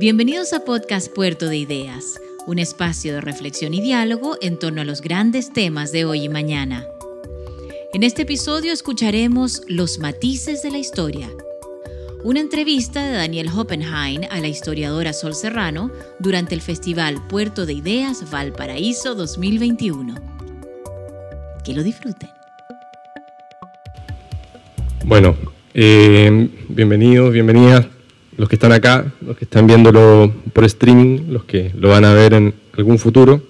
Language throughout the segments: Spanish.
Bienvenidos a Podcast Puerto de Ideas, un espacio de reflexión y diálogo en torno a los grandes temas de hoy y mañana. En este episodio escucharemos Los matices de la historia, una entrevista de Daniel Hoppenheim a la historiadora Sol Serrano durante el Festival Puerto de Ideas Valparaíso 2021. Que lo disfruten. Bueno, eh, bienvenidos, bienvenidas los que están acá, los que están viéndolo por streaming, los que lo van a ver en algún futuro,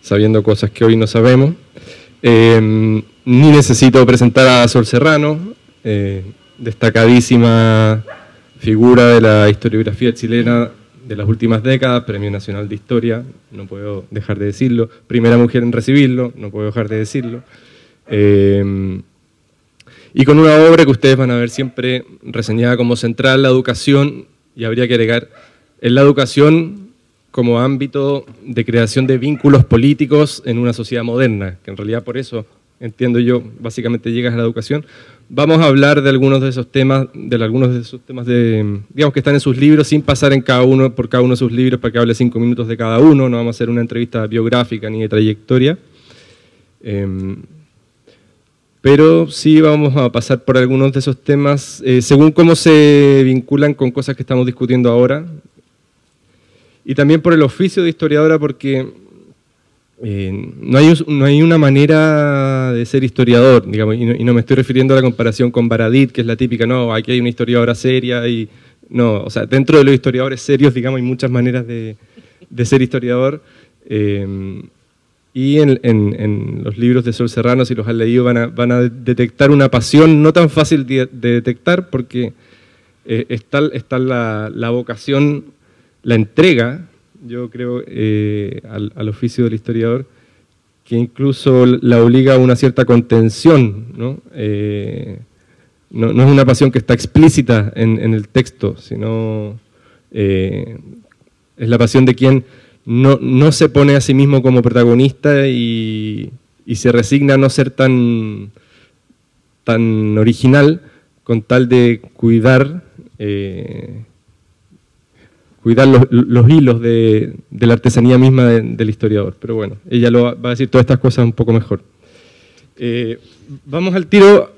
sabiendo cosas que hoy no sabemos. Eh, ni necesito presentar a Sol Serrano, eh, destacadísima figura de la historiografía chilena de las últimas décadas, Premio Nacional de Historia, no puedo dejar de decirlo, primera mujer en recibirlo, no puedo dejar de decirlo. Eh, y con una obra que ustedes van a ver siempre reseñada como central, la educación, y habría que agregar, en la educación como ámbito de creación de vínculos políticos en una sociedad moderna, que en realidad por eso, entiendo yo, básicamente llegas a la educación. Vamos a hablar de algunos de esos temas, de algunos de esos temas de, digamos que están en sus libros, sin pasar en cada uno, por cada uno de sus libros para que hable cinco minutos de cada uno, no vamos a hacer una entrevista biográfica ni de trayectoria. Em, pero sí vamos a pasar por algunos de esos temas, eh, según cómo se vinculan con cosas que estamos discutiendo ahora, y también por el oficio de historiadora, porque eh, no, hay, no hay una manera de ser historiador, digamos, y no, me estoy refiriendo a la comparación con Baradit, que es la típica, no, aquí hay una historiadora seria, y no, o sea, dentro de los historiadores serios, digamos, hay muchas maneras de, ser historiador. Eh, y en, los libros de Sol Serrano, si los han leído, van a, detectar una pasión no tan fácil de, detectar porque eh, está, la, vocación, la entrega, yo creo, eh, al, oficio del historiador, que incluso la obliga a una cierta contención. ¿no? Eh, no, es una pasión que está explícita en, en el texto, sino es la pasión de quien no, se pone a sí mismo como protagonista y, se resigna a no ser tan, tan original con tal de cuidar, eh, cuidar los, hilos de, la artesanía misma del historiador. Pero bueno, ella lo va, a decir todas estas cosas un poco mejor. Eh, vamos al tiro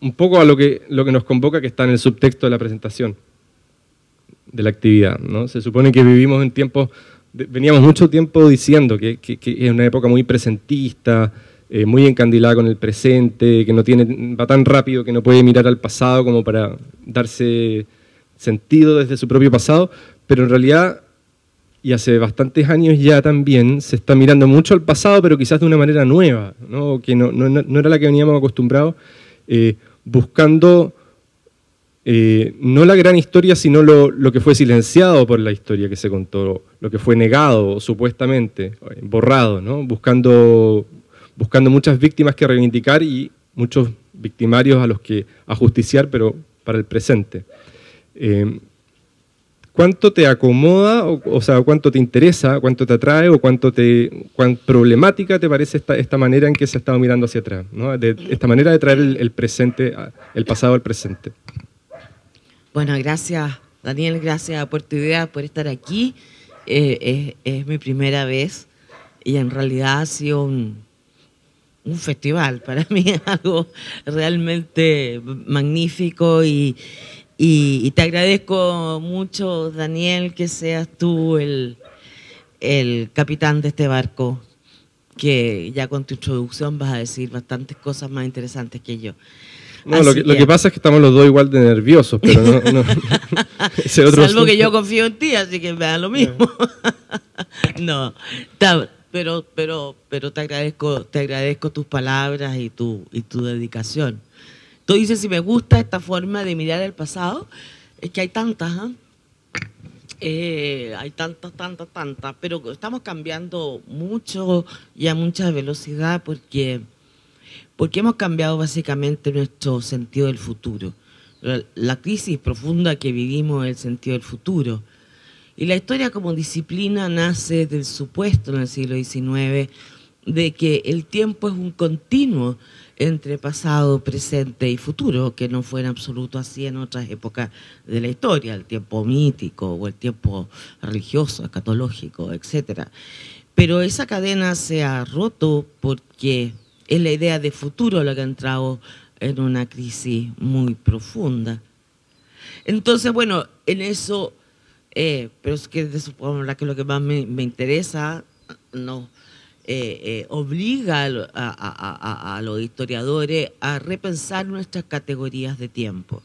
un poco a lo que, lo que nos convoca, que está en el subtexto de la presentación de la actividad. ¿no? Se supone que vivimos en tiempos, veníamos mucho tiempo diciendo que, es una época muy presentista, eh, muy encandilada con el presente, que no tiene, va tan rápido que no puede mirar al pasado como para darse sentido desde su propio pasado, pero en realidad, y hace bastantes años ya también, se está mirando mucho al pasado, pero quizás de una manera nueva, ¿no? que no, no, era la que veníamos acostumbrados, eh, buscando eh, no la gran historia, sino lo, que fue silenciado por la historia que se contó, lo que fue negado supuestamente, borrado, ¿no? buscando, buscando muchas víctimas que reivindicar y muchos victimarios a los que ajusticiar, pero para el presente. Eh, ¿Cuánto te acomoda, o, sea, cuánto te interesa, cuánto te atrae, o cuánto te, cuán problemática te parece esta, manera en que se ha estado mirando hacia atrás? De, esta manera de traer el, el presente, el pasado al presente. Bueno, gracias Daniel, gracias a Puerto Idea por estar aquí. Eh, es, mi primera vez y en realidad ha sido un, festival. Para mí algo realmente magnífico y, te agradezco mucho, Daniel, que seas tú el, el capitán de este barco, que ya con tu introducción vas a decir bastantes cosas más interesantes que yo. No, lo que, pasa es que estamos los dos igual de nerviosos, pero no. Salvo que yo confío en ti, así que me da lo mismo. no, pero, pero, pero te agradezco, te agradezco tus palabras y tu, y tu dedicación. Tú dices si me gusta esta forma de mirar el pasado, es que hay tantas, ¿ah? eh, hay tantas, tantas, tantas, pero estamos cambiando mucho y a mucha velocidad porque porque hemos cambiado básicamente nuestro sentido del futuro. La crisis profunda que vivimos es el sentido del futuro. Y la historia como disciplina nace del supuesto en el siglo XIX de que el tiempo es un continuo entre pasado, presente y futuro, que no fue en absoluto así en otras épocas de la historia, el tiempo mítico o el tiempo religioso, escatológico, etc. Pero esa cadena se ha roto porque es la idea de futuro la que ha entrado en una crisis muy profunda. Entonces, bueno, en eso, eh, pero es que supongo que lo que más me, me interesa, no eh, eh, obliga a, los historiadores a repensar nuestras categorías de tiempo.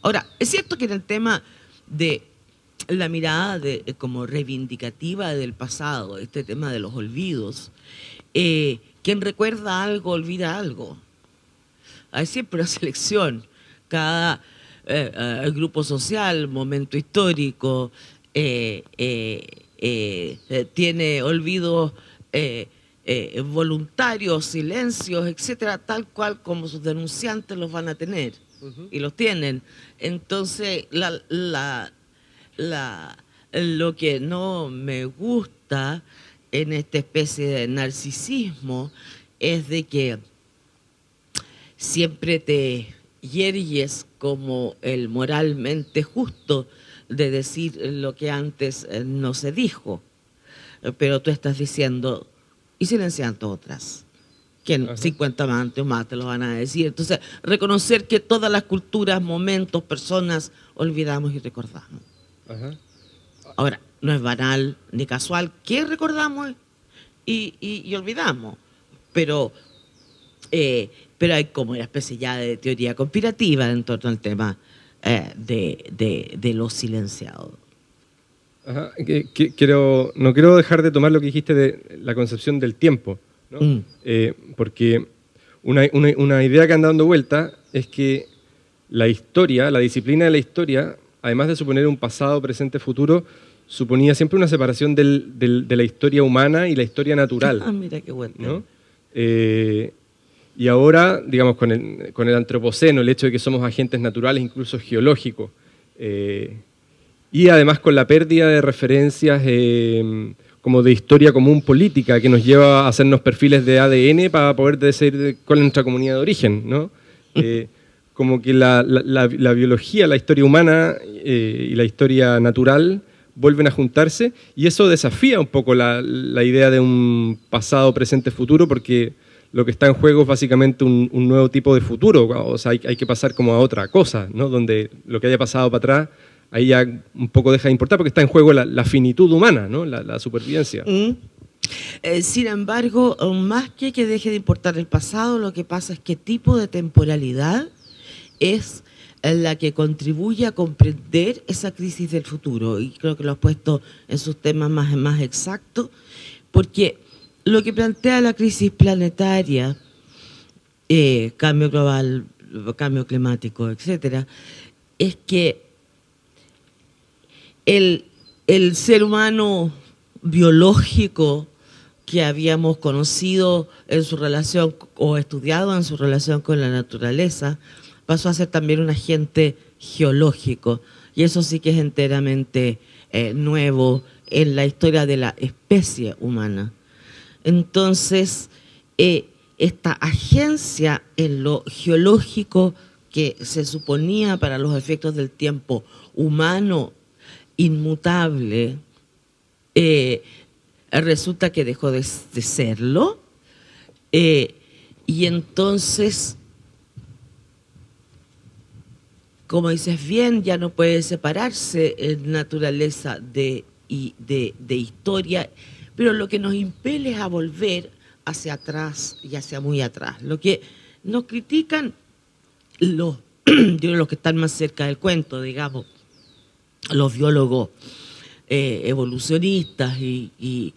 Ahora, es cierto que en el tema de la mirada de, como reivindicativa del pasado, este tema de los olvidos, quien recuerda algo olvida algo. Hay siempre una selección. Cada grupo social, momento histórico, tiene olvidos eh, eh, voluntarios, silencios, etcétera, tal cual como sus denunciantes los van a tener y los tienen. Entonces, la, lo que no me gusta en esta especie de narcisismo es de que siempre te yergues como el moralmente justo de decir lo que antes eh, no se dijo pero tú estás diciendo y silenciando otras que 50 más antes o más te lo van a decir. Entonces, reconocer que todas las culturas, momentos, personas, olvidamos y recordamos. Ahora, no es banal ni casual que recordamos y, y, olvidamos, pero, eh, pero hay como una especie ya de teoría conspirativa en torno al tema eh, de, de, de lo silenciado. Quiero, no quiero dejar de tomar lo que dijiste de la concepción del tiempo, mm. eh, porque una, una, idea que anda dando vuelta es que la historia, la disciplina de la historia, además de suponer un pasado, presente, futuro, suponía siempre una separación del, de la historia humana y la historia natural. Ah, mira qué bueno. Eh, y ahora, digamos, con el, con el, antropoceno, el hecho de que somos agentes naturales, incluso geológicos, eh, y además con la pérdida de referencias eh, como de historia común política que nos lleva a hacernos perfiles de ADN para poder decir cuál es nuestra comunidad de origen, ¿no? Como que la, biología, la historia humana y la historia natural vuelven a juntarse y eso desafía un poco la, idea de un pasado, presente, futuro porque lo que está en juego es básicamente un, nuevo tipo de futuro, o sea, hay, hay, que pasar como a otra cosa, ¿no? Donde lo que haya pasado para atrás ahí ya un poco deja de importar porque está en juego la, finitud humana, ¿no? la, supervivencia. Mm. Eh, sin embargo, más que que deje de importar el pasado, lo que pasa es qué tipo de temporalidad es la que contribuye a comprender esa crisis del futuro. Y creo que lo has puesto en sus temas más, más exactos, porque lo que plantea la crisis planetaria, eh, cambio global, cambio climático, etcétera, es que el, ser humano biológico que habíamos conocido en su relación o estudiado en su relación con la naturaleza, pasó a ser también un agente geológico. Y eso sí que es enteramente eh, nuevo en la historia de la especie humana. Entonces, eh, esta agencia en lo geológico que se suponía para los efectos del tiempo humano inmutable, eh, resulta que dejó de, serlo. Y entonces, como dices bien, ya no puede separarse en naturaleza de, de, de historia, pero lo que nos impele es a volver hacia atrás y hacia muy atrás. Lo que nos critican los, los que están más cerca del cuento, digamos, los biólogos eh, evolucionistas y,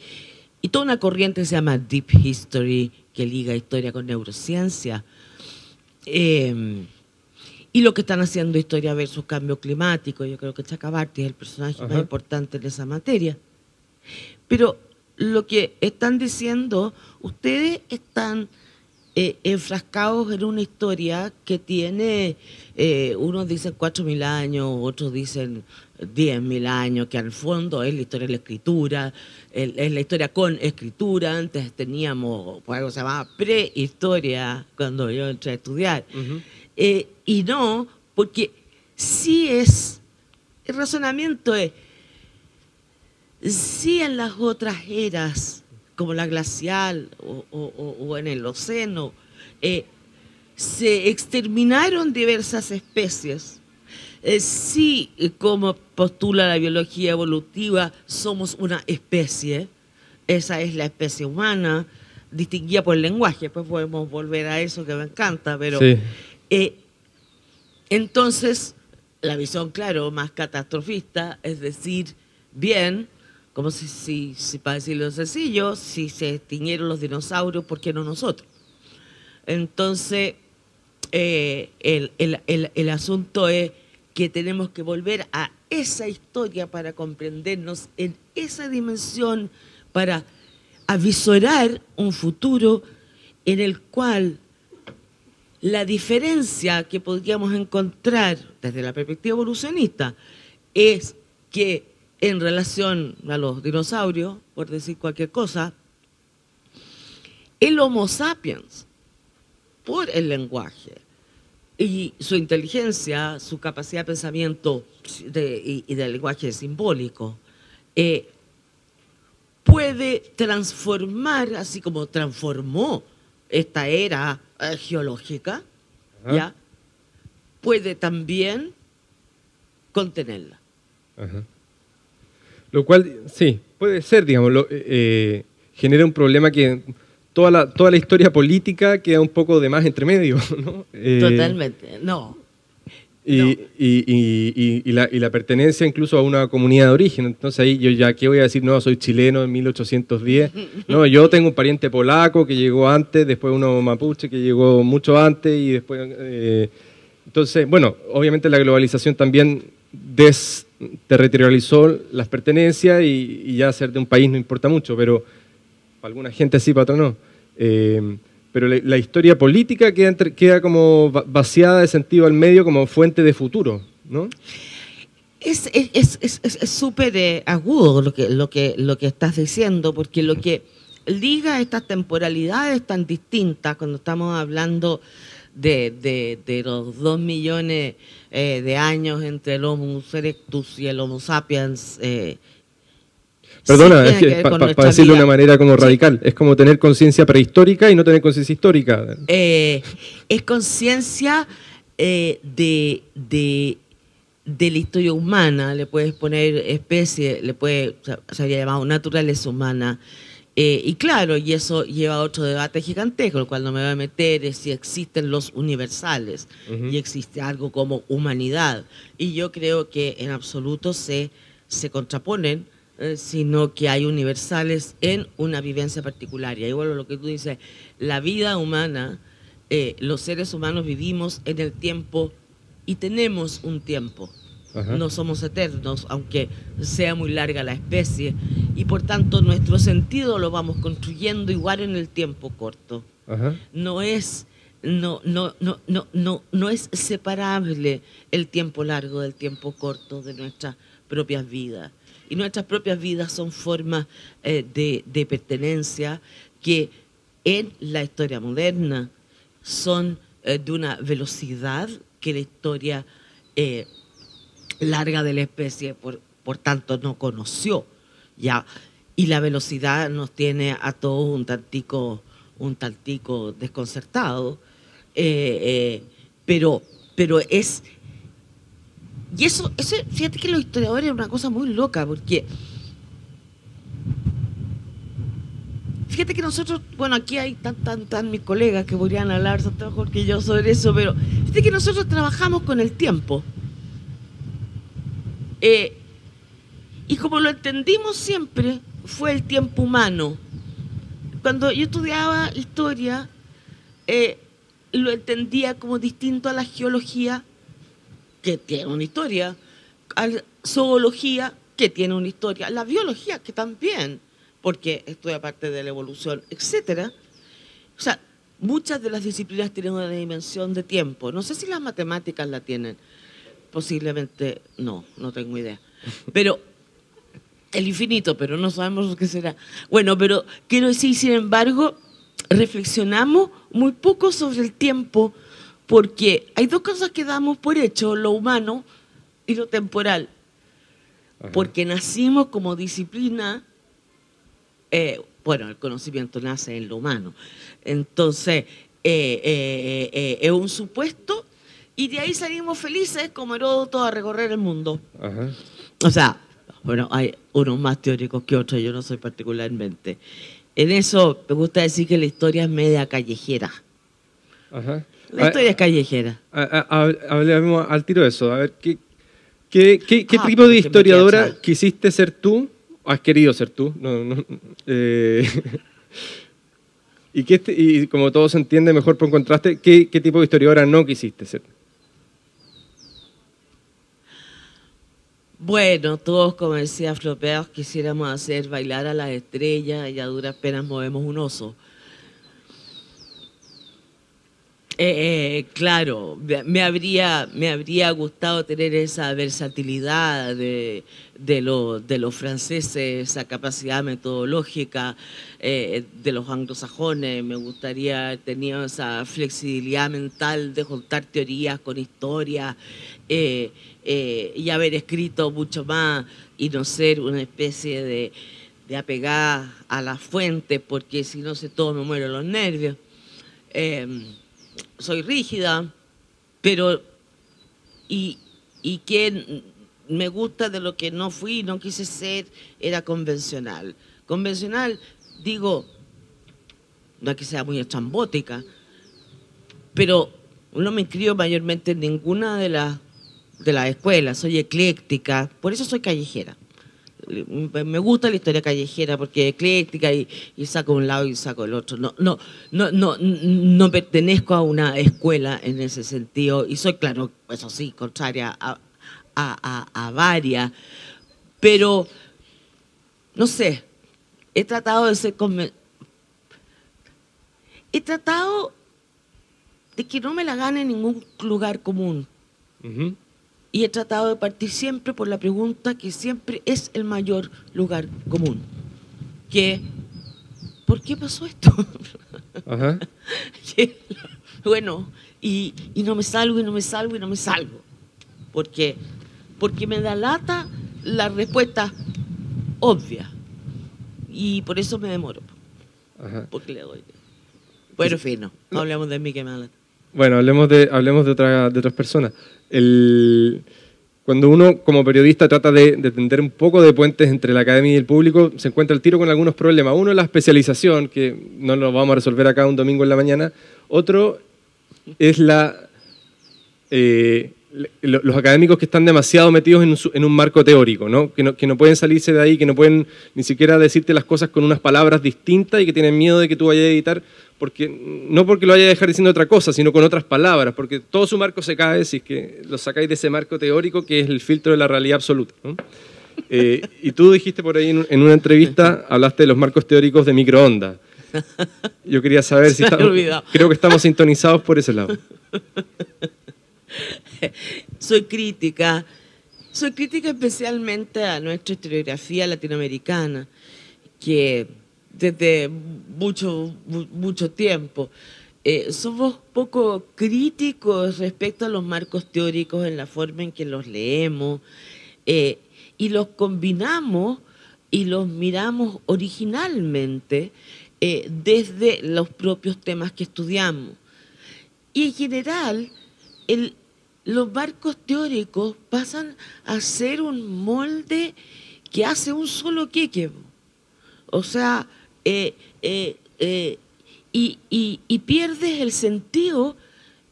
toda una corriente se llama Deep History, que liga historia con neurociencia. Em, y lo que están haciendo historia versus cambio climático. Yo creo que Chacabarty es el personaje más importante en esa materia. Pero lo que están diciendo, ustedes están eh, enfrascados en una historia que tiene, eh, unos dicen 4.000 años, otros dicen 10.000 años, que al fondo es la historia de la escritura, es la historia con escritura. Antes teníamos algo que se llamaba prehistoria cuando yo entré a estudiar. Eh, y no, porque sí es, el razonamiento es, sí en las otras eras, como la glacial o, en el océano, eh, se exterminaron diversas especies. Eh, sí, como postula la biología evolutiva, somos una especie, esa es la especie humana, distinguida por el lenguaje, después podemos volver a eso que me encanta, pero... Eh, entonces, la visión, claro, más catastrofista, es decir, bien, como si, para decirlo sencillo, si se extinguieron los dinosaurios, ¿por qué no nosotros? Entonces, eh, el, asunto es que tenemos que volver a esa historia para comprendernos en esa dimensión, para avisorar un futuro en el cual la diferencia que podríamos encontrar desde la perspectiva evolucionista es que en relación a los dinosaurios, por decir cualquier cosa, el Homo sapiens, por el lenguaje y su inteligencia, su capacidad de pensamiento y, del lenguaje simbólico, eh, puede transformar, así como transformó esta era eh, geológica, ¿ya? puede también contenerla. Ajá. Lo cual, sí, puede ser, digamos, eh, eh, genera un problema que toda la, toda la historia política queda un poco de más entre medio, ¿no? Eh, Totalmente, no. Y, y, la, y, la, pertenencia incluso a una comunidad de origen. Entonces ahí yo ya, ¿qué voy a decir? No, soy chileno en 1810. No, yo tengo un pariente polaco que llegó antes, después uno mapuche que llegó mucho antes y después... entonces, bueno, obviamente la globalización también desterritorializó las pertenencias y, ya ser de un país no importa mucho, pero para alguna gente sí, para otros no. Eh, pero la, historia política queda, como vaciada de sentido al medio como fuente de futuro, ¿no? Es súper es, eh, agudo lo que, lo, que, lo que estás diciendo, porque lo que liga estas temporalidades tan distintas cuando estamos hablando de, de, los dos millones eh, de años entre el Homo erectus y el Homo sapiens. Eh, Perdona, para decirlo de una manera como radical, es como tener conciencia prehistórica y no tener conciencia histórica. Eh, es conciencia de, de, de, la historia humana, le puedes poner especie, le puede, se había llamado naturaleza humana. Eh, y claro, y eso lleva a otro debate gigantesco, el cual no me voy a meter, es si existen los universales y existe algo como humanidad. Y yo creo que en absoluto se, se contraponen, eh, sino que hay universales en una vivencia particular. Y ahí vuelvo a lo que tú dices, la vida humana, eh, los seres humanos vivimos en el tiempo y tenemos un tiempo no somos eternos, aunque sea muy larga la especie, y por tanto nuestro sentido lo vamos construyendo igual en el tiempo corto. No es no, no, no, no, no, no es separable el tiempo largo del tiempo corto de nuestras propias vidas. Y nuestras propias vidas son formas eh, de, pertenencia que en la historia moderna son eh, de una velocidad que la historia eh, larga de la especie, por, por tanto no conoció. Ya, y la velocidad nos tiene a todos un tantico, un tantico desconcertado, pero, pero es... Y eso, eso, fíjate que los historiadores es una cosa muy loca, porque... Fíjate que nosotros, bueno, aquí hay tan, tan, tan mis colegas que podrían hablar mejor que yo sobre eso, pero fíjate que nosotros trabajamos con el tiempo. Eh, y como lo entendimos siempre, fue el tiempo humano. Cuando yo estudiaba historia, eh, lo entendía como distinto a la geología, que tiene una historia, la zoología, que tiene una historia, la biología, que también, porque estudia parte de la evolución, etc. O sea, muchas de las disciplinas tienen una dimensión de tiempo. No sé si las matemáticas la tienen. Posiblemente no, no tengo idea. Pero el infinito, pero no sabemos que será. Bueno, pero quiero decir, sin embargo, reflexionamos muy poco sobre el tiempo porque hay dos cosas que damos por hecho, lo humano y lo temporal. Porque nacimos como disciplina, eh, bueno, el conocimiento nace en lo humano. Entonces, eh, eh, es un supuesto y de ahí salimos felices como Heródoto a recorrer el mundo. O sea, bueno, hay unos más teóricos que otros, yo no soy particularmente. En eso me gusta decir que la historia es media callejera. Ajá. La historia es callejera. Hablemos al tiro de eso. A ver, ¿qué, qué, qué, qué ah, tipo de historiadora quisiste ser tú? ¿Has querido ser tú? No, no, eh, ¿Y, qué, y como todo se entiende mejor por contraste, ¿qué, ¿qué tipo de historiadora no quisiste ser? Bueno, todos, como decía Flopeos, quisiéramos hacer bailar a las estrellas y a duras penas movemos un oso. Eh, eh, claro, me habría, me habría gustado tener esa versatilidad de, de, los franceses, esa capacidad metodológica eh, de los anglosajones. Me gustaría tener esa flexibilidad mental de juntar teorías con historia. Eh, y haber escrito mucho más y no ser una especie de, de apegada a la fuente, porque si no sé todo me muero los nervios. Soy rígida, pero y, y que me gusta de lo que no fui, no quise ser, era convencional. Convencional, digo, no es que sea muy estrambótica, pero no me inscribo mayormente en ninguna de las de la escuela, soy ecléctica, por eso soy callejera. Me gusta la historia callejera porque es ecléctica y, saco un lado y saco el otro. No, no, no, no, no pertenezco a una escuela en ese sentido y soy, claro, eso sí, contraria a, a varias, pero no sé, he tratado de ser he tratado de que no me la gane en ningún lugar común. Y he tratado de partir siempre por la pregunta que siempre es el mayor lugar común, que ¿por qué pasó esto? bueno, y, no me salgo y no me salgo y no me salgo. Porque, porque me da lata la respuesta obvia. Y por eso me demoro. Porque le doy. Bueno, fino. No hablemos de mí que me da lata. Bueno, hablemos de, hablemos de, otra, de otras personas. Cuando uno como periodista trata de, tender un poco de puentes entre la academia y el público, se encuentra el tiro con algunos problemas. Uno la especialización, que no lo vamos a resolver acá un domingo en la mañana. Otro es la, eh, los académicos que están demasiado metidos en, un marco teórico, ¿no? Que, ¿no? que no pueden salirse de ahí, que no pueden ni siquiera decirte las cosas con unas palabras distintas y que tienen miedo de que tú vayas a editar porque, no porque lo haya a dejar diciendo otra cosa, sino con otras palabras, porque todo su marco se cae si es que lo sacáis de ese marco teórico que es el filtro de la realidad absoluta. Eh, y tú dijiste por ahí en, una entrevista, hablaste de los marcos teóricos de microondas. Yo quería saber si estamos, creo que estamos sintonizados por ese lado. Soy crítica, soy crítica especialmente a nuestra historiografía latinoamericana, que desde mucho, mucho tiempo. Eh, somos poco críticos respecto a los marcos teóricos en la forma en que los leemos eh, y los combinamos y los miramos originalmente eh, desde los propios temas que estudiamos. Y en general, el, los marcos teóricos pasan a ser un molde que hace un solo queque. O sea, eh, eh, eh, y, pierdes el sentido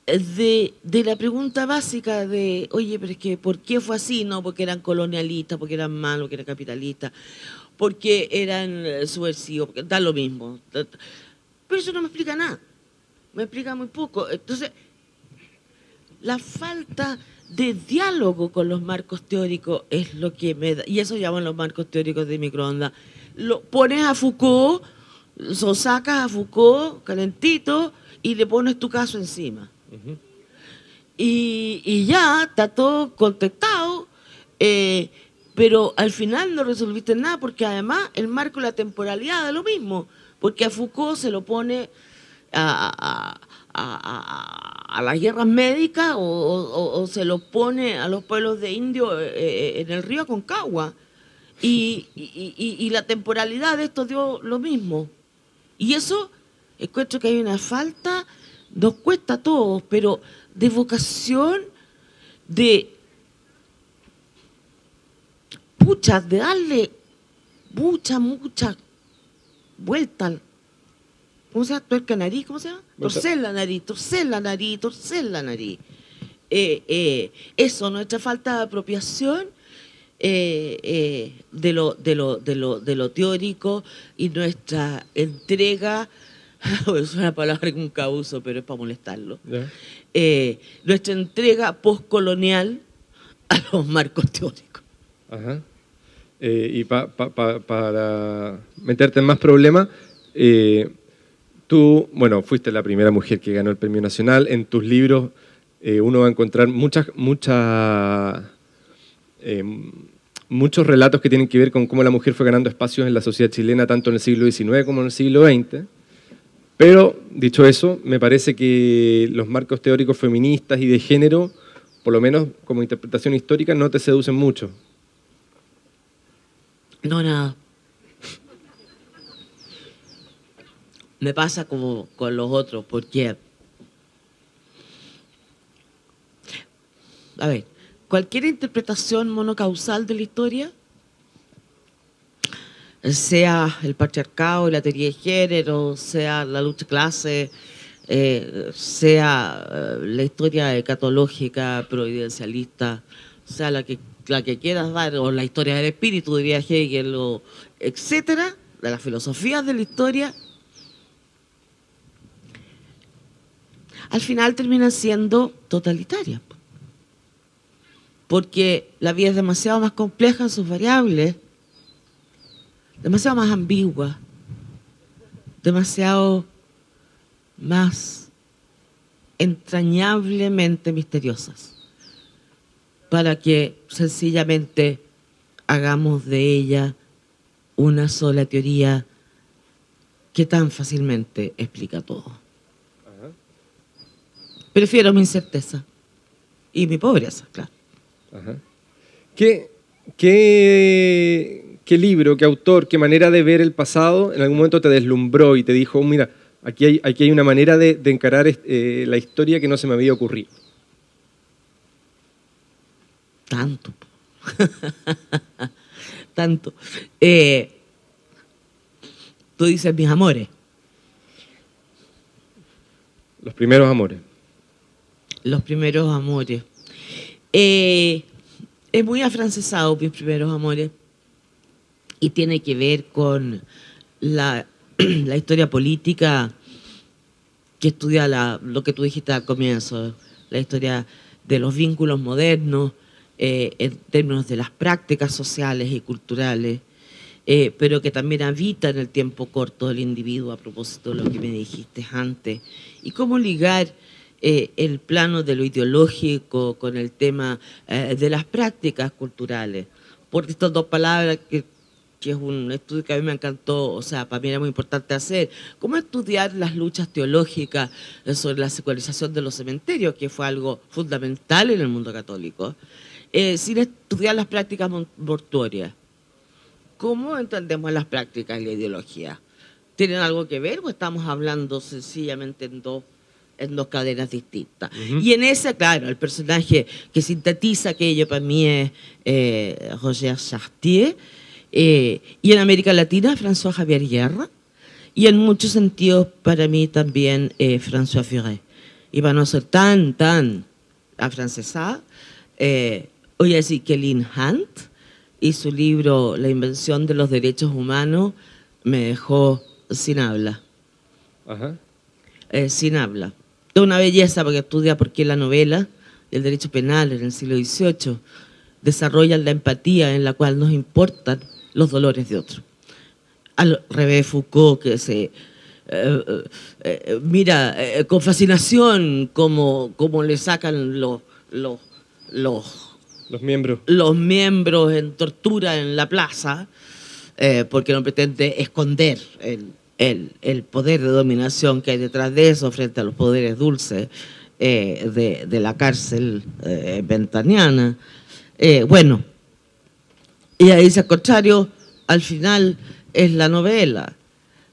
de, la pregunta básica de, oye, pero es que, ¿por qué fue así? No, porque eran colonialistas, porque eran malos, porque eran capitalistas, porque eran subversivos, porque da lo mismo. Pero eso no me explica nada, me explica muy poco. Entonces, la falta de diálogo con los marcos teóricos es lo que me da, y eso llaman los marcos teóricos de microondas, lo pones a Foucault, lo sacas a Foucault calentito y le pones tu caso encima. y, y, ya está todo contestado, eh, pero al final no resolviste nada porque además el marco de la temporalidad da lo mismo, porque a Foucault se lo pone a, a, las guerras médicas o, se lo pone a los pueblos de indio eh, eh, en el río Concagua. Y, y, la temporalidad de esto dio lo mismo. Y eso, encuentro que hay una falta, nos cuesta a todos, pero de vocación, de pucha, de darle mucha, mucha vuelta ¿Cómo se llama? Tuerca nariz, ¿cómo se llama? Torcer la nariz, torcer la nariz, torcer la nariz. Eh, eh, eso, nuestra falta de apropiación eh, de, lo, de, lo, de, lo, de lo teórico y nuestra entrega, es una palabra con causo, pero es para molestarlo, nuestra entrega postcolonial a los marcos teóricos. Ajá. y para meterte en más problemas, Tú, bueno, fuiste la primera mujer que ganó el Premio Nacional. En tus libros eh, uno va a encontrar muchas, muchas, eh, muchos relatos que tienen que ver con cómo la mujer fue ganando espacios en la sociedad chilena, tanto en el siglo XIX como en el siglo XX. Pero, dicho eso, me parece que los marcos teóricos feministas y de género, por lo menos como interpretación histórica, no te seducen mucho. No, nada. Me pasa como con los otros, porque, a ver, cualquier interpretación monocausal de la historia, sea el patriarcado, la teoría de género, sea la lucha clase, eh, sea eh, la historia catológica, providencialista, sea la que, la que quieras dar, o la historia del espíritu, diría Hegel, o etcétera, de las filosofías de la historia, al final terminan siendo totalitarias. Porque la vida es demasiado más compleja en sus variables, demasiado más ambigua, demasiado más entrañablemente misteriosas, para que sencillamente hagamos de ella una sola teoría que tan fácilmente explica todo. Prefiero mi incerteza y mi pobreza, claro. ¿Qué, qué, libro, qué autor, qué manera de ver el pasado en algún momento te deslumbró y te dijo, mira, aquí hay, aquí hay una manera de, encarar eh, la historia que no se me había ocurrido? Tanto. Tanto. Eh, tú dices mis amores. Los primeros amores los primeros amores. Eh, es muy afrancesado mis primeros amores y tiene que ver con la, historia política que estudia lo que tú dijiste al comienzo, la historia de los vínculos modernos eh, en términos de las prácticas sociales y culturales, eh, pero que también habita en el tiempo corto del individuo a propósito de lo que me dijiste antes, y cómo ligar eh, el plano de lo ideológico con el tema eh, de las prácticas culturales. Por estas dos palabras que, es un estudio que a mí me encantó, o sea, para mí era muy importante hacer, cómo estudiar las luchas teológicas sobre la secularización de los cementerios, que fue algo fundamental en el mundo católico, eh, sin estudiar las prácticas mortuorias. ¿Cómo entendemos las prácticas y la ideología? ¿Tienen algo que ver o estamos hablando sencillamente en dos en dos cadenas distintas. Y en esa, claro, el personaje que sintetiza aquello para mí es eh, Roger Chartier, eh, y en América Latina François Javier Guerra, y en muchos sentidos para mí también eh, François Furet. Y para no ser tan, tan afrancesada, eh, voy a decir que Lynn Hunt y su libro La invención de los derechos humanos me dejó sin habla. Ajá. sin habla una belleza porque estudia por qué la novela y el derecho penal en el siglo XVIII desarrollan la empatía en la cual nos importan los dolores de otros. Al revés Foucault, que se eh, eh, mira con fascinación cómo, cómo le sacan los, los, los, los, miembros. los miembros en tortura en la plaza, porque no pretende esconder el, el, poder de dominación que hay detrás de eso frente a los poderes dulces de, de, la cárcel ventaniana. bueno, y ahí dice al contrario, al final es la novela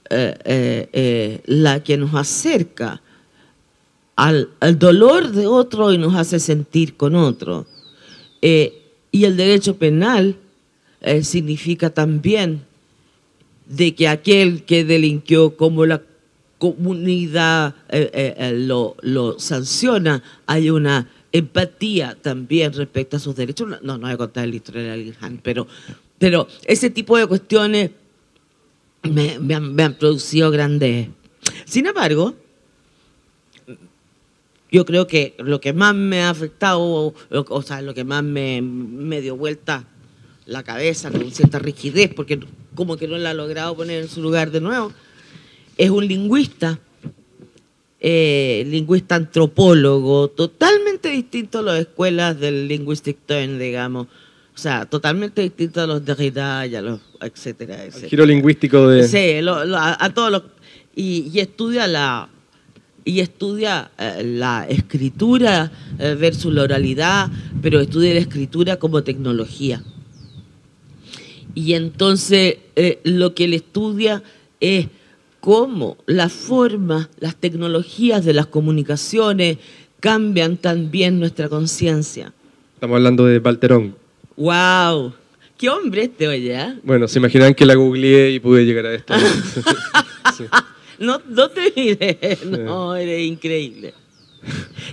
eh, eh, eh, la que nos acerca al, dolor de otro y nos hace sentir con otro. y el derecho penal significa también de que aquel que delinquió como la comunidad lo, lo, sanciona, hay una empatía también respecto a sus derechos. No, no voy a contar la historia de Alejandro, pero, pero ese tipo de cuestiones me, han, producido grandes. Sin embargo, yo creo que lo que más me ha afectado, o, sea, lo que más me, me, dio vuelta la cabeza con cierta rigidez, porque como que no la ha logrado poner en su lugar de nuevo, es un lingüista, eh, lingüista antropólogo, totalmente distinto a las escuelas del linguistic turn, digamos o sea, totalmente distinto a los Derrida y a los, etcétera, etcétera. El giro lingüístico de... Sí, a, todos los... Y, estudia la... Y estudia eh, la escritura eh, versus la oralidad, pero estudia la escritura como tecnología. Y entonces eh, lo que él estudia es cómo la forma, las tecnologías de las comunicaciones cambian también nuestra conciencia. Estamos hablando de Valterón. ¡Wow! ¡Qué hombre este, oye! ¿eh? Bueno, se imaginan que la googleé y pude llegar a esto. no, no te mires, no, eres increíble.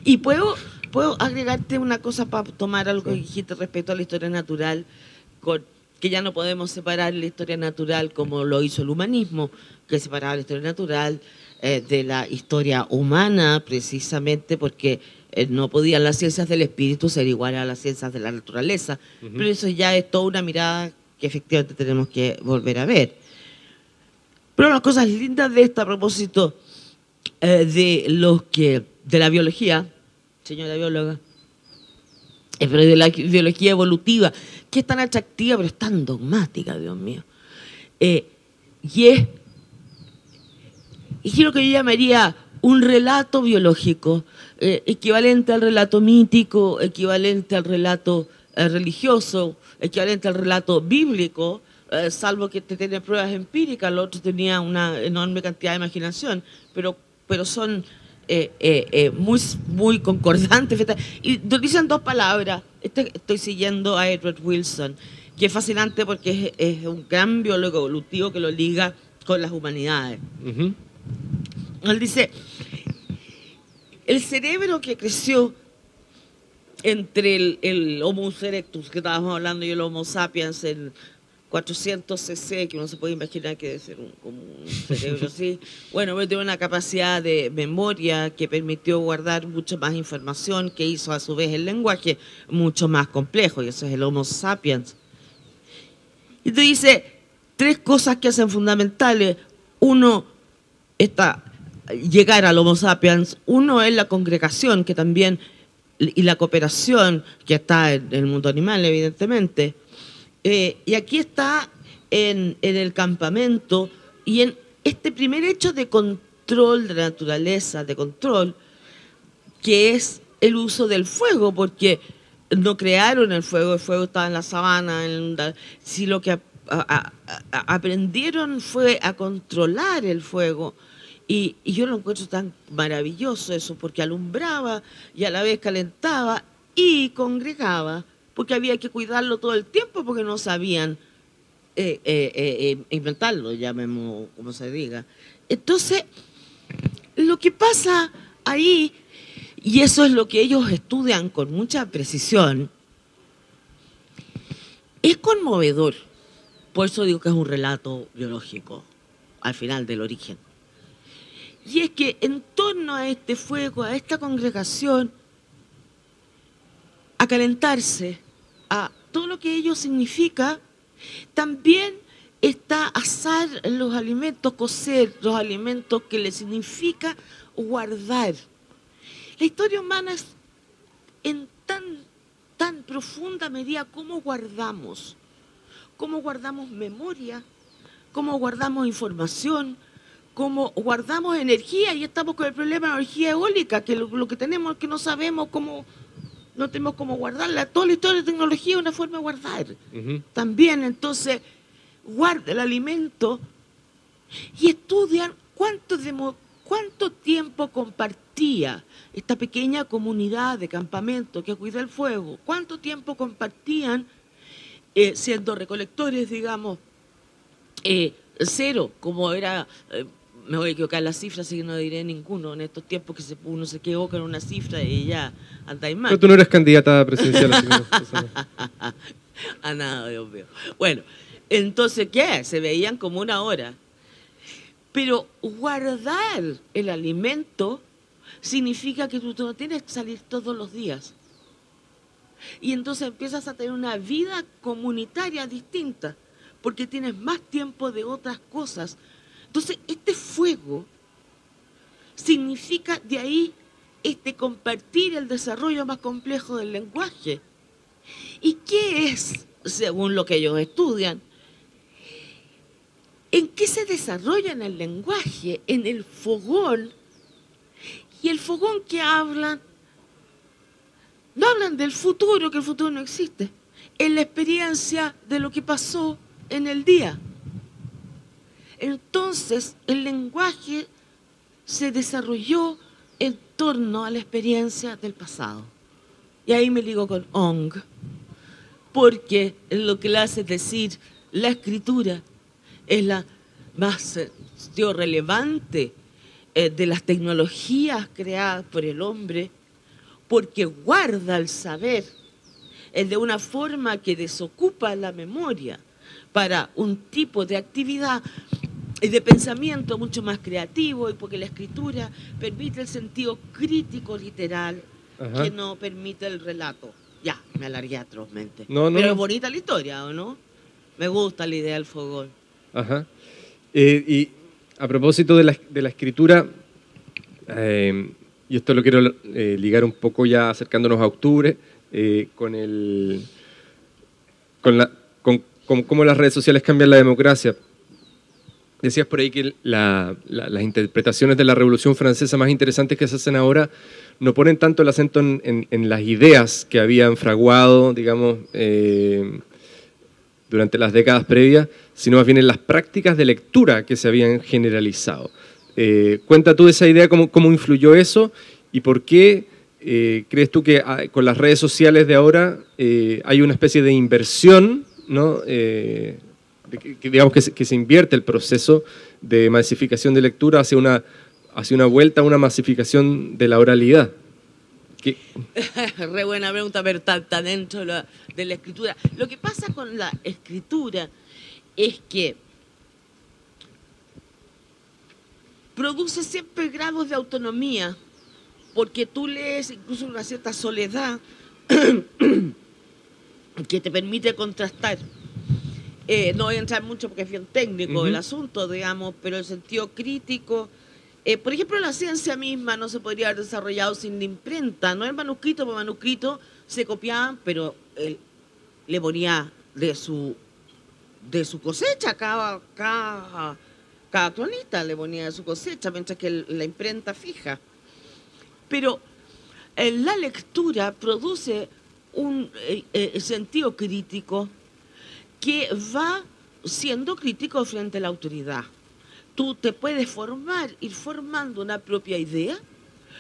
Y puedo, puedo agregarte una cosa para tomar algo que dijiste respecto a la historia natural, que ya no podemos separar la historia natural como lo hizo el humanismo, que separaba la historia natural eh, de la historia humana, precisamente porque eh, no podían las ciencias del espíritu ser iguales a las ciencias de la naturaleza, pero eso ya es toda una mirada que efectivamente tenemos que volver a ver. Pero las cosas lindas de esto a propósito eh, de los que de la biología, señora bióloga, eh, pero de la biología evolutiva, que es tan atractiva pero es tan dogmática, Dios mío. y es, y lo que yo llamaría un relato biológico eh, equivalente al relato mítico, equivalente al relato eh, religioso, equivalente al relato bíblico, eh, salvo que te tiene pruebas empíricas, el otro tenía una enorme cantidad de imaginación, pero, pero son muy, muy concordantes. Y dicen dos palabras, este, estoy siguiendo a Edward Wilson, que es fascinante porque es, un gran biólogo evolutivo que lo liga con las humanidades. Él dice, el cerebro que creció entre el, Homo erectus, que estábamos hablando, y el Homo sapiens en 400 cc, que uno se puede imaginar que debe ser un, como un cerebro así, bueno, tiene una capacidad de memoria que permitió guardar mucho más información, que hizo a su vez el lenguaje mucho más complejo, y eso es el Homo sapiens. Y te dice tres cosas que hacen fundamentales. Uno, está llegar al Homo sapiens, uno es la congregación, que también, y la cooperación, que está en el mundo animal, evidentemente. Eh, y aquí está en, el campamento y en este primer hecho de control de la naturaleza, de control, que es el uso del fuego, porque no crearon el fuego, el fuego estaba en la sabana, si lo que aprendieron fue a controlar el fuego. Y, yo lo encuentro tan maravilloso eso, porque alumbraba y a la vez calentaba y congregaba, porque había que cuidarlo todo el tiempo porque no sabían eh, eh, eh, inventarlo, llamemos como se diga. Entonces, lo que pasa ahí, y eso es lo que ellos estudian con mucha precisión, es conmovedor. Por eso digo que es un relato biológico, al final del origen. Y es que en torno a este fuego, a esta congregación, a calentarse, a todo lo que ello significa, también está asar los alimentos, cocer los alimentos, que le significa guardar. La historia humana es en tan, tan profunda medida cómo guardamos, cómo guardamos memoria, cómo guardamos información, cómo guardamos energía y estamos con el problema de energía eólica, que lo, que tenemos es que no sabemos cómo, no tenemos cómo guardarla. Toda la historia de tecnología es una forma de guardar. También, entonces, guarda el alimento y estudian cuánto, cuánto tiempo compartía esta pequeña comunidad de campamento que cuida el fuego, cuánto tiempo compartían eh, siendo recolectores, digamos, eh, cero, como era, eh, me voy a equivocar en las cifras, así que no diré ninguno, en estos tiempos que uno se equivoca en una cifra y ya andáis mal. Pero tú no eres candidata presidencial. así a nada, Dios mío. Bueno, entonces, ¿qué? Se veían como una hora. Pero guardar el alimento significa que tú no tienes que salir todos los días. Y entonces empiezas a tener una vida comunitaria distinta porque tienes más tiempo de otras cosas. Entonces, este fuego significa de ahí este compartir el desarrollo más complejo del lenguaje. ¿Y qué es, según lo que ellos estudian? ¿En qué se desarrolla en el lenguaje? En el fogón. Y el fogón que hablan, no hablan del futuro, que el futuro no existe. En la experiencia de lo que pasó en el día. Entonces, el lenguaje se desarrolló en torno a la experiencia del pasado. Y ahí me digo con Ong, porque lo que le hace decir la escritura es la más eh, relevante eh, de las tecnologías creadas por el hombre, porque guarda el saber es de una forma que desocupa la memoria para un tipo de actividad y de pensamiento mucho más creativo y porque la escritura permite el sentido crítico literal que no permite el relato. Ya, me alargué atrozmente. Pero es bonita la historia, ¿o no? Me gusta la idea del fogón. Ajá. Eh, y a propósito de la, de la escritura, eh, y esto lo quiero eh, ligar un poco ya acercándonos a octubre, con el... Con la, con cómo las redes sociales cambian la democracia. Decías por ahí que las interpretaciones de la Revolución Francesa más interesantes que se hacen ahora no ponen tanto el acento en, las ideas que habían fraguado, digamos, eh, durante las décadas previas, sino más bien en las prácticas de lectura que se habían generalizado. Eh, cuenta tú esa idea, cómo, cómo influyó eso y por qué eh, crees tú que ah, con las redes sociales de ahora hay una especie de inversión ¿no? Digamos que se, invierte el proceso de masificación de lectura hacia una, hacia una vuelta a una masificación de la oralidad. Re buena pregunta, pero está, dentro de la escritura. Lo que pasa con la escritura es que produce siempre grados de autonomía, porque tú lees incluso una cierta soledad que te permite contrastar. Eh, no voy a entrar mucho porque es bien técnico el asunto, digamos, pero el sentido crítico. Eh, por ejemplo, la ciencia misma no se podría haber desarrollado sin la imprenta, no el manuscrito, por manuscrito se copiaban, pero él le ponía de su, de su cosecha, cada, cada, cada cronista le ponía de su cosecha, mientras que la imprenta fija. Pero eh, la lectura produce un sentido crítico que va siendo crítico frente a la autoridad. Tú te puedes formar, ir formando una propia idea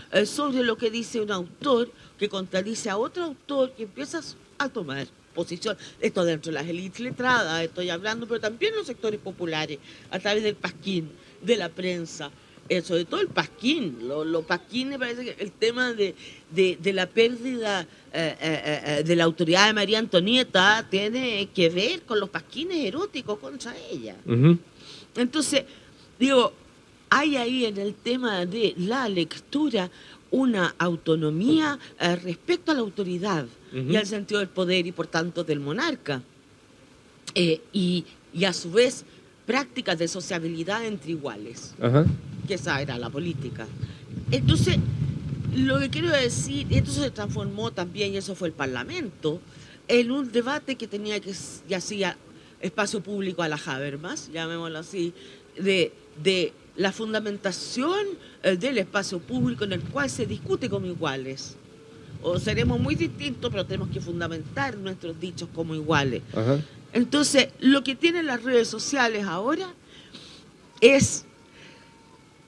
eh, sobre lo que dice un autor que contradice a otro autor que empiezas a tomar posición. Esto dentro de las élites letradas, estoy hablando, pero también los sectores populares, a través del pasquín, de la prensa, sobre todo el pasquín. Los pasquines parece que el tema de, la pérdida eh, eh, de la autoridad de María Antonieta tiene que ver con los pasquines eróticos contra ella. Entonces, digo, hay ahí en el tema de la lectura una autonomía respecto a la autoridad y al sentido del poder y por tanto del monarca. y y a su vez prácticas de sociabilidad entre iguales, Ajá. que esa era la política. Entonces, lo que quiero decir, esto se transformó también, y eso fue el Parlamento, en un debate que tenía que, y hacía espacio público a la Habermas, llamémoslo así, de, de la fundamentación eh, del espacio público en el cual se discute como iguales. O seremos muy distintos, pero tenemos que fundamentar nuestros dichos como iguales. Ajá. Entonces, lo que tienen las redes sociales ahora es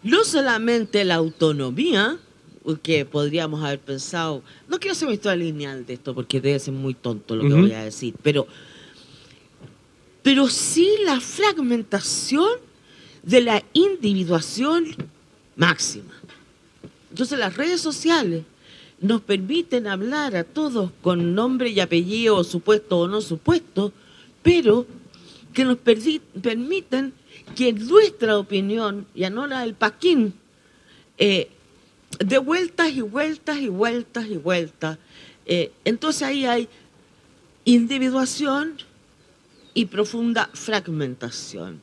no solamente la autonomía, que podríamos haber pensado, no quiero ser una historia lineal de esto porque debe ser muy tonto lo que voy a decir, pero, pero sí la fragmentación de la individuación máxima. Entonces las redes sociales nos permiten hablar a todos con nombre y apellido, supuesto o no supuesto, pero que nos permiten que nuestra opinión, ya no la del Paquín, eh, de vueltas y vueltas y vueltas y vueltas. Eh, entonces ahí hay individuación y profunda fragmentación.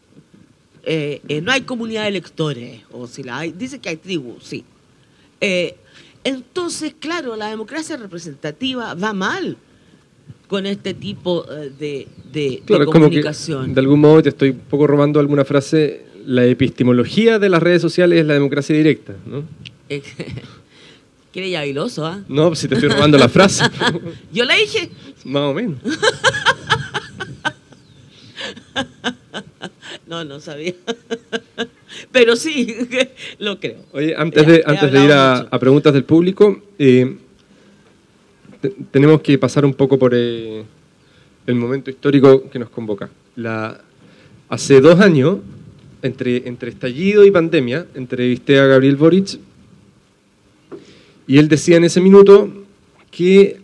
Eh, eh, no hay comunidad de electores, o si la hay, dice que hay tribus, sí. Entonces, claro, la democracia representativa va mal con este tipo eh, de, de- Claro, de es como que comunicación. de algún modo te estoy un poco robando alguna frase. La epistemología de las redes sociales es la democracia directa, ¿no? Eh, Quiere ya viloso, ¿ah? No, pues si te estoy robando la frase, Yo le dije, más o menos. no, no sabía. Pero sí, lo creo. Oye, antes Ya, de, antes de ir a, preguntas del público, eh, tenemos que pasar un poco por eh, el momento histórico que nos convoca. Hace dos años, entre, estallido y pandemia, entrevisté a Gabriel Boric y él decía en ese minuto que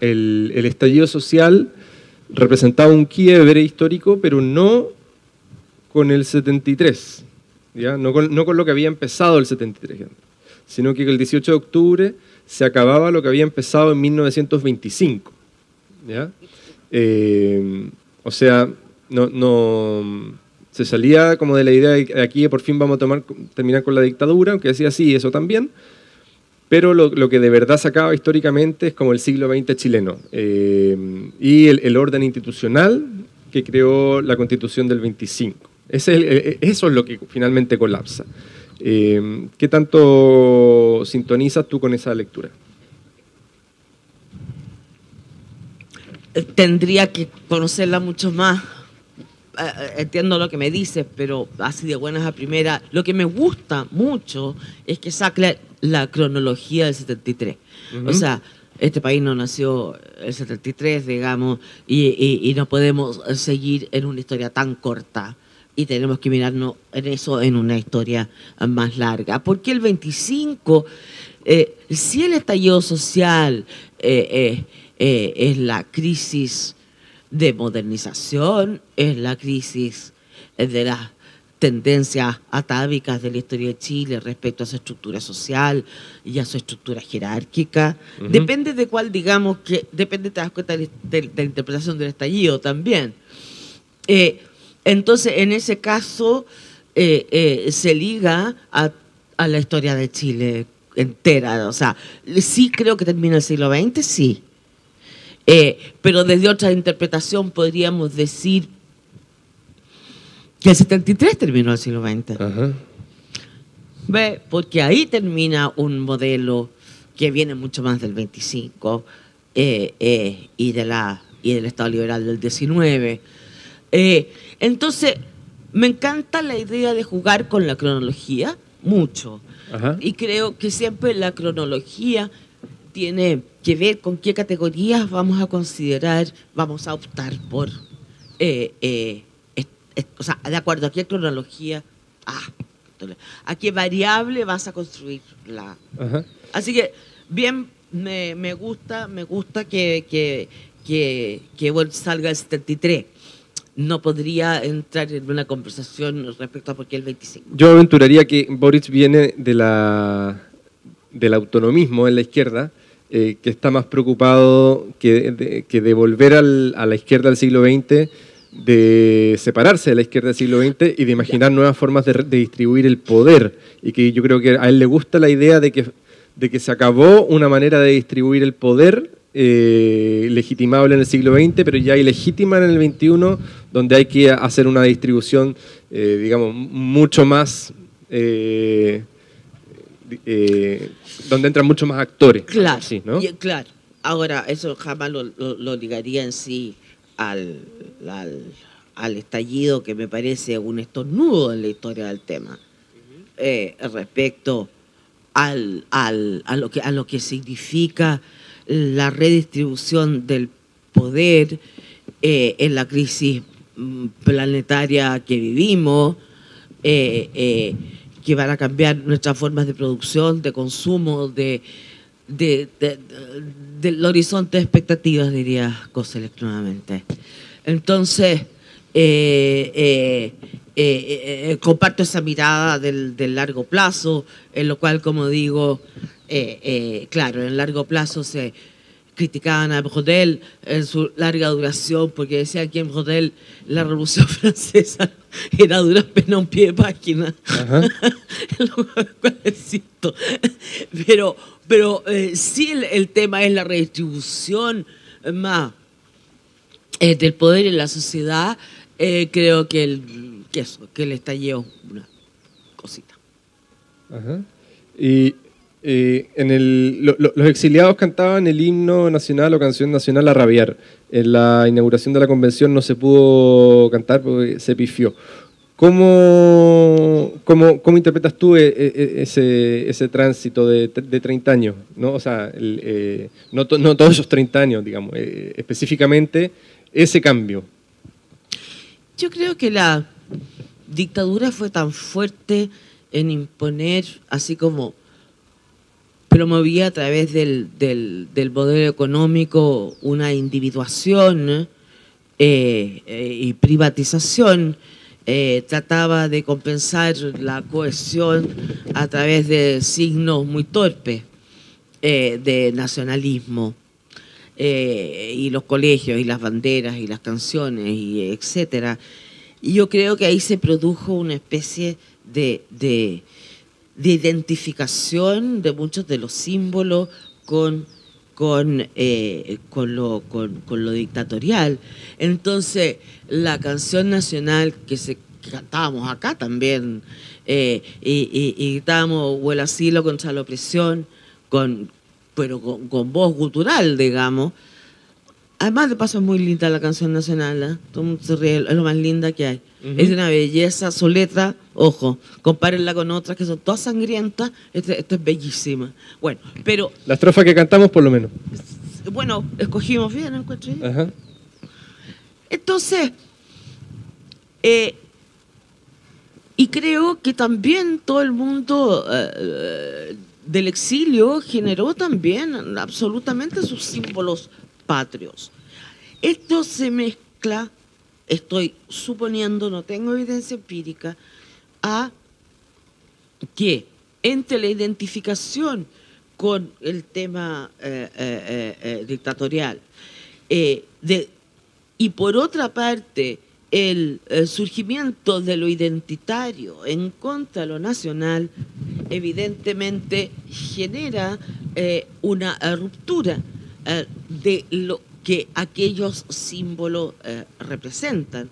el, estallido social representaba un quiebre histórico, pero no con el 73, ¿ya? No, con, no con lo que había empezado el 73, sino que el 18 de octubre se acababa lo que había empezado en 1925. ¿ya? Eh, o sea, no, se salía como de la idea de aquí por fin vamos a terminar con la dictadura, aunque decía sí, eso también, pero lo, que de verdad se acaba históricamente es como el siglo XX chileno eh, y el, orden institucional que creó la constitución del 25. Ese es el- eh, eso es lo que finalmente colapsa. Eh, ¿Qué tanto sintonizas tú con esa lectura? Eh, Tendría que conocerla mucho más. Eh, Entiendo lo que me dices, pero así de buenas a primera. Lo que me gusta mucho es que saque la cronología del 73. O Ujú. sea, este país no nació el 73, digamos, y, y- y no podemos seguir en una historia tan corta. Y tenemos que mirarnos en eso en una historia eh, más larga. Porque el 25, eh, si el estallido social eh, eh, eh, es la crisis de modernización, es la crisis eh, de las tendencias atávicas de la historia de Chile respecto a su estructura social y a su estructura jerárquica. Depende de cuál, digamos, que depende, te das cuenta, de, de- de la interpretación del estallido también. Eh, entonces, en ese caso, eh, eh, se liga a, a la historia de Chile entera. O sea, sí creo que termina el siglo XX, sí. Eh, pero desde otra interpretación podríamos decir que el 73 terminó el siglo XX. Ajá. ¿Ve? Porque ahí termina un modelo que viene mucho más del 25 eh, eh, y, de la, y del Estado liberal del 19. Entonces, me encanta la idea de jugar con la cronología, mucho. Ajá. Y creo que siempre la cronología tiene que ver con qué categorías vamos a considerar, vamos a optar por, eh, eh, o sea, de acuerdo a qué cronología, ah, a qué variable vas a construir la... Ajá. Así que, bien, me, me gusta, me gusta que, que, que, que salga el 73. No podría entrar en una conversación respecto a por qué el 25. Yo aventuraría que Boric viene de la, del autonomismo en la izquierda, eh, que está más preocupado que de, que de volver al- a la izquierda del siglo XX de separarse de la izquierda del siglo XX y de imaginar nuevas formas de, de, distribuir el poder. Y que yo creo que a él le gusta la idea de que, de que se acabó una manera de distribuir el poder eh, legitimable en el siglo XX, pero ya ilegítima en el XXI, donde hay que hacer una distribución, eh, digamos, mucho más... Eh, donde entran muchos más actores. Claro, sí, ¿no? y, claro. Ahora, eso jamás lo, lo, lo ligaría en sí al, al, al, estallido que me parece un estornudo en la historia del tema. Respecto al, al, a, lo que, a lo que significa la redistribución del poder eh, en la crisis mm, planetaria que vivimos, eh, eh, que van a cambiar nuestras formas de producción, de consumo, de, de, de, del horizonte de expectativas, diría Cosa electrónicamente. Entonces, comparto esa mirada del, del, largo plazo, en lo cual, como digo, claro, en largo plazo se criticaban a Brodel en su larga duración, porque decían que en Brodel la Revolución Francesa era dura pena un pie de página. Pero, pero eh, sí el, el, tema es la redistribución más eh, del poder en la sociedad. Eh, creo que el, que eso, que el estallido una cosita. Ajá. Y eh, en los exiliados cantaban el himno nacional o canción nacional a rabiar. En la inauguración de la convención no se pudo cantar porque se pifió. ¿Cómo, interpretas tú e, e, e, ese, tránsito de, de 30 años? ¿no? O sea, eh, no, to, no, todos esos 30 años, digamos, eh, específicamente ese cambio. Yo creo que la dictadura fue tan fuerte en imponer, así como promovía a través del, del, económico una individuación eh, eh, y privatización. Eh, trataba de compensar la cohesión a través de signos muy torpes de nacionalismo. y los colegios y las banderas y las canciones y etcétera. Y yo creo que ahí se produjo una especie de de identificación de muchos de los símbolos con, con, eh, con, lo, con, lo dictatorial. Entonces, la canción nacional que, se, cantábamos acá también, eh, y, y, gritábamos o el asilo contra la opresión, con, pero con, voz gutural, digamos, Además, de paso, es muy linda la canción nacional. ¿eh? Todo el mundo se ríe, es lo más linda que hay. Uh -huh. Es de una belleza, su letra, ojo, compárenla con otras que son todas sangrientas. Esta este es bellísima. Bueno, pero. La estrofa que cantamos, por lo menos. Bueno, escogimos bien, encuentro yo. Ajá. Entonces, eh, y creo que también todo el mundo. Eh, del exilio generó también absolutamente sus símbolos Esto se mezcla, estoy suponiendo, no tengo evidencia empírica, a que entre la identificación con el tema eh, eh, eh, dictatorial y por otra parte el, el, surgimiento de lo identitario en contra de lo nacional evidentemente genera una ruptura eh, de lo que aquellos símbolos eh, representan.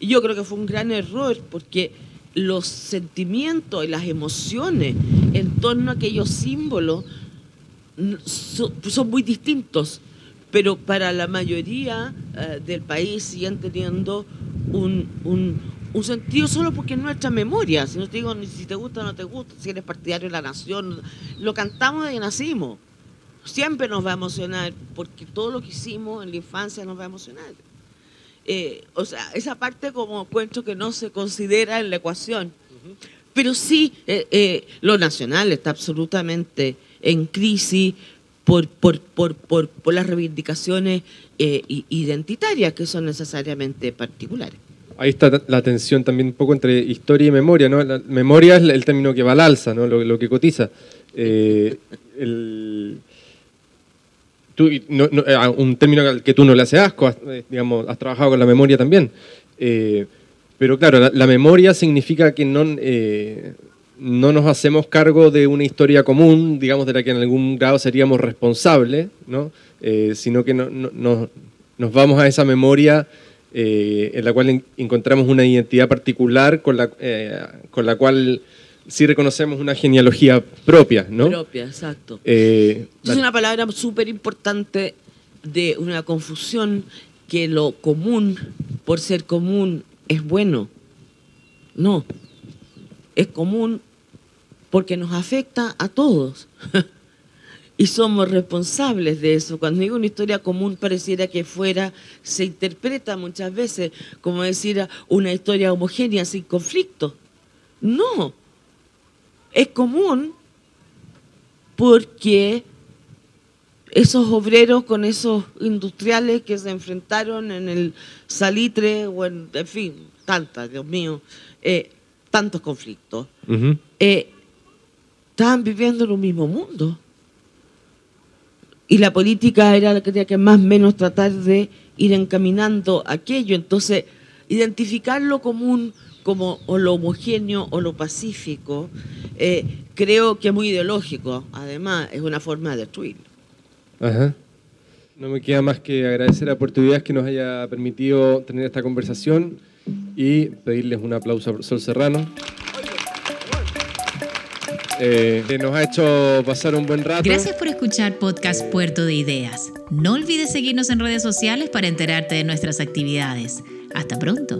Y yo creo que fue un gran error porque los sentimientos y las emociones en torno a aquellos símbolos son, muy distintos, pero para la mayoría eh, del país siguen teniendo un, un, un, sentido solo porque es nuestra memoria. Si no te digo ni si te gusta o no te gusta, si eres partidario de la nación, lo cantamos desde que nacimos siempre nos va a emocionar, porque todo lo que hicimos en la infancia nos va a emocionar. Eh, o sea, esa parte como cuento que no se considera en la ecuación. Pero sí, eh, eh, lo nacional está absolutamente en crisis por, por, por, por, por las reivindicaciones eh, identitarias que son necesariamente particulares. Ahí está la tensión también un poco entre historia y memoria, ¿no? Memoria es el término que va al alza, ¿no? Lo, lo que cotiza. Eh, el, tú, no, no, un término que tú no le haces asco, has, digamos, has trabajado con la memoria también. Eh, pero claro, la, memoria significa que no, eh, no nos hacemos cargo de una historia común, digamos, de la que en algún grado seríamos responsables, ¿no? Eh, sino que no, nos vamos a esa memoria en la cual encontramos una identidad particular con la, con la cual sí reconocemos una genealogía propia, ¿no? Propia, exacto. es una palabra súper importante de una confusión que lo común, por ser común, es bueno. No, es común porque nos afecta a todos. y somos responsables de eso. Cuando digo una historia común pareciera que fuera, se interpreta muchas veces como decir una historia homogénea sin conflicto. No, es común porque esos obreros con esos industriales que se enfrentaron en el salitre o en, en fin, tantas, Dios mío, eh, tantos conflictos, eh, estaban viviendo en un mismo mundo. Y la política era la que tenía que más o menos tratar de ir encaminando aquello. Entonces, identificar lo común como o lo homogéneo o lo pacífico, eh, creo que es muy ideológico. Además, es una forma de destruirlo. Ajá. No me queda más que agradecer a Puerto Ideas que nos haya permitido tener esta conversación y pedirles un aplauso a Sol Serrano. Eh, que nos ha hecho pasar un buen rato. Gracias por escuchar Podcast Puerto de Ideas. No olvides seguirnos en redes sociales para enterarte de nuestras actividades. Hasta pronto.